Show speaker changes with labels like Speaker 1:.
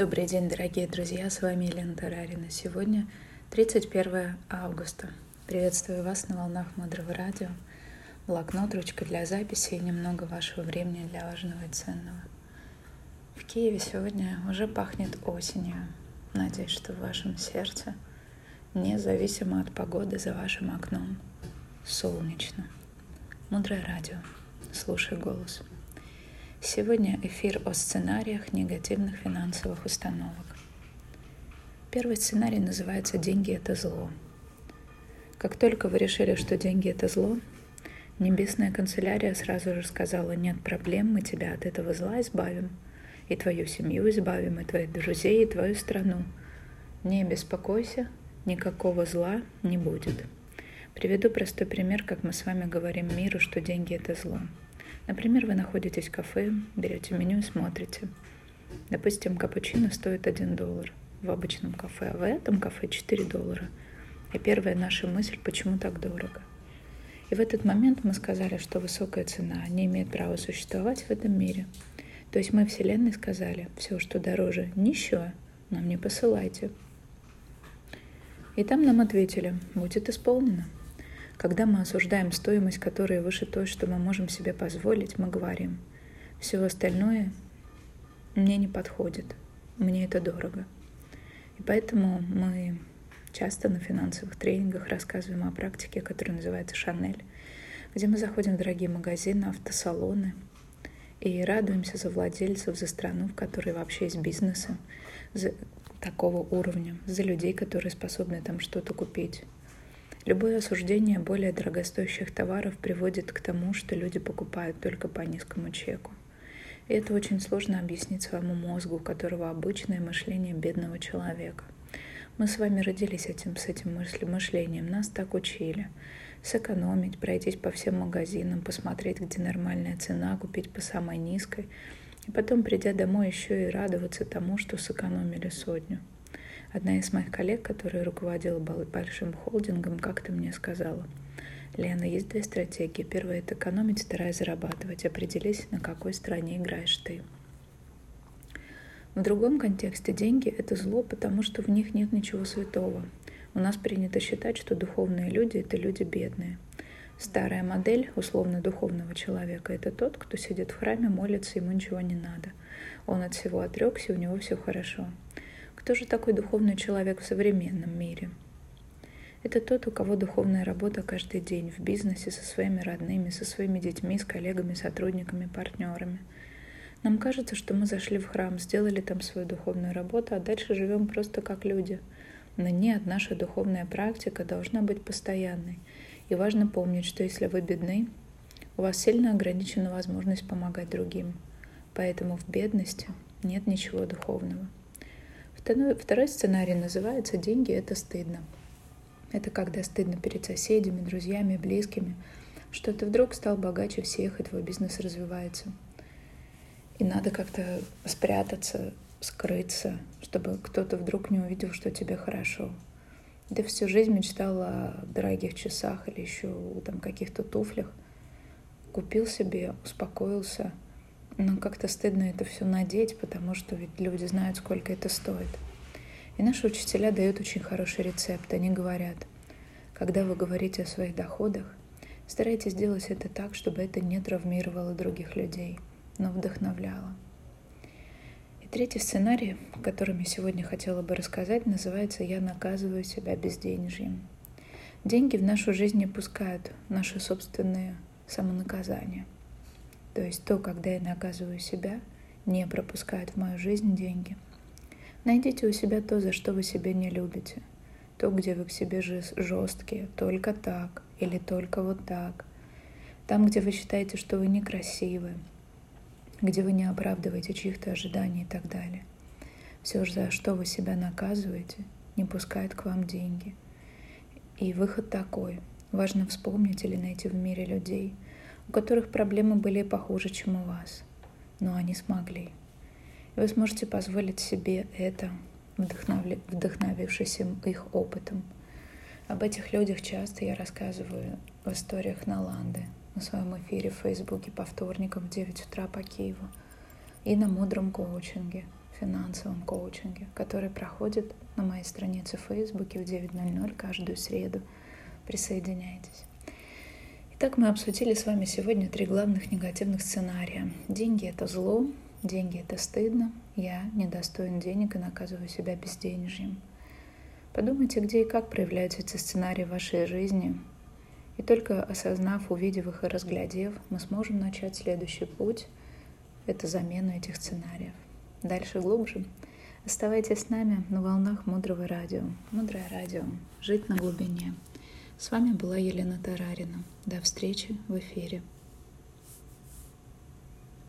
Speaker 1: Добрый день, дорогие друзья, с вами Елена Тарарина. Сегодня 31 августа. Приветствую вас на волнах Мудрого Радио. Блокнот, ручка для записи и немного вашего времени для важного и ценного. В Киеве сегодня уже пахнет осенью. Надеюсь, что в вашем сердце, независимо от погоды за вашим окном, солнечно. Мудрое радио. Слушай голос. Сегодня эфир о сценариях негативных финансовых установок. Первый сценарий называется «Деньги – это зло». Как только вы решили, что деньги – это зло, Небесная канцелярия сразу же сказала, нет проблем, мы тебя от этого зла избавим, и твою семью избавим, и твоих друзей, и твою страну. Не беспокойся, никакого зла не будет. Приведу простой пример, как мы с вами говорим миру, что деньги – это зло. Например, вы находитесь в кафе, берете меню и смотрите. Допустим, капучино стоит 1 доллар в обычном кафе, а в этом кафе 4 доллара. И первая наша мысль, почему так дорого. И в этот момент мы сказали, что высокая цена не имеет права существовать в этом мире. То есть мы Вселенной сказали, все, что дороже нищего, нам не посылайте. И там нам ответили, будет исполнено. Когда мы осуждаем стоимость, которая выше той, что мы можем себе позволить, мы говорим, все остальное мне не подходит, мне это дорого. И поэтому мы часто на финансовых тренингах рассказываем о практике, которая называется «Шанель», где мы заходим в дорогие магазины, автосалоны и радуемся за владельцев, за страну, в которой вообще есть бизнесы, за такого уровня, за людей, которые способны там что-то купить. Любое осуждение более дорогостоящих товаров приводит к тому, что люди покупают только по низкому чеку. И это очень сложно объяснить своему мозгу, у которого обычное мышление бедного человека. Мы с вами родились этим, с этим мышлением, нас так учили. Сэкономить, пройтись по всем магазинам, посмотреть, где нормальная цена, купить по самой низкой, и потом, придя домой, еще и радоваться тому, что сэкономили сотню. Одна из моих коллег, которая руководила большим холдингом, как-то мне сказала, Лена, есть две стратегии. Первая – это экономить, вторая – зарабатывать. Определись, на какой стороне играешь ты. В другом контексте деньги – это зло, потому что в них нет ничего святого. У нас принято считать, что духовные люди – это люди бедные. Старая модель условно-духовного человека – это тот, кто сидит в храме, молится, ему ничего не надо. Он от всего отрекся, у него все хорошо. Кто же такой духовный человек в современном мире? Это тот, у кого духовная работа каждый день в бизнесе со своими родными, со своими детьми, с коллегами, сотрудниками, партнерами. Нам кажется, что мы зашли в храм, сделали там свою духовную работу, а дальше живем просто как люди. Но нет, наша духовная практика должна быть постоянной. И важно помнить, что если вы бедны, у вас сильно ограничена возможность помогать другим. Поэтому в бедности нет ничего духовного. Второй сценарий называется «Деньги – это стыдно». Это когда стыдно перед соседями, друзьями, близкими, что ты вдруг стал богаче всех, и твой бизнес развивается. И надо как-то спрятаться, скрыться, чтобы кто-то вдруг не увидел, что тебе хорошо. Ты всю жизнь мечтала о дорогих часах или еще там каких-то туфлях. Купил себе, успокоился – но как-то стыдно это все надеть, потому что ведь люди знают, сколько это стоит. И наши учителя дают очень хороший рецепт. Они говорят, когда вы говорите о своих доходах, старайтесь сделать это так, чтобы это не травмировало других людей, но вдохновляло. И третий сценарий, о котором я сегодня хотела бы рассказать, называется «Я наказываю себя безденежьем». Деньги в нашу жизнь не пускают наши собственные самонаказания – то есть то, когда я наказываю себя, не пропускает в мою жизнь деньги. Найдите у себя то, за что вы себя не любите. То, где вы к себе жесткие, только так или только вот так. Там, где вы считаете, что вы некрасивы, где вы не оправдываете чьих-то ожиданий и так далее. Все же, за что вы себя наказываете, не пускает к вам деньги. И выход такой. Важно вспомнить или найти в мире людей – у которых проблемы были похуже, чем у вас, но они смогли. И вы сможете позволить себе это, вдохновившись их опытом. Об этих людях часто я рассказываю в историях Наланды на своем эфире в Фейсбуке по вторникам в 9 утра по Киеву и на мудром коучинге финансовом коучинге, который проходит на моей странице в Фейсбуке в 9.00 каждую среду. Присоединяйтесь. Итак, мы обсудили с вами сегодня три главных негативных сценария. Деньги — это зло, деньги — это стыдно, я недостоин денег и наказываю себя безденежьем. Подумайте, где и как проявляются эти сценарии в вашей жизни, и только осознав, увидев их и разглядев, мы сможем начать следующий путь — это замена этих сценариев. Дальше глубже. Оставайтесь с нами на волнах Мудрого радио. Мудрое радио. Жить на глубине. С вами была Елена Тарарина. До встречи в эфире.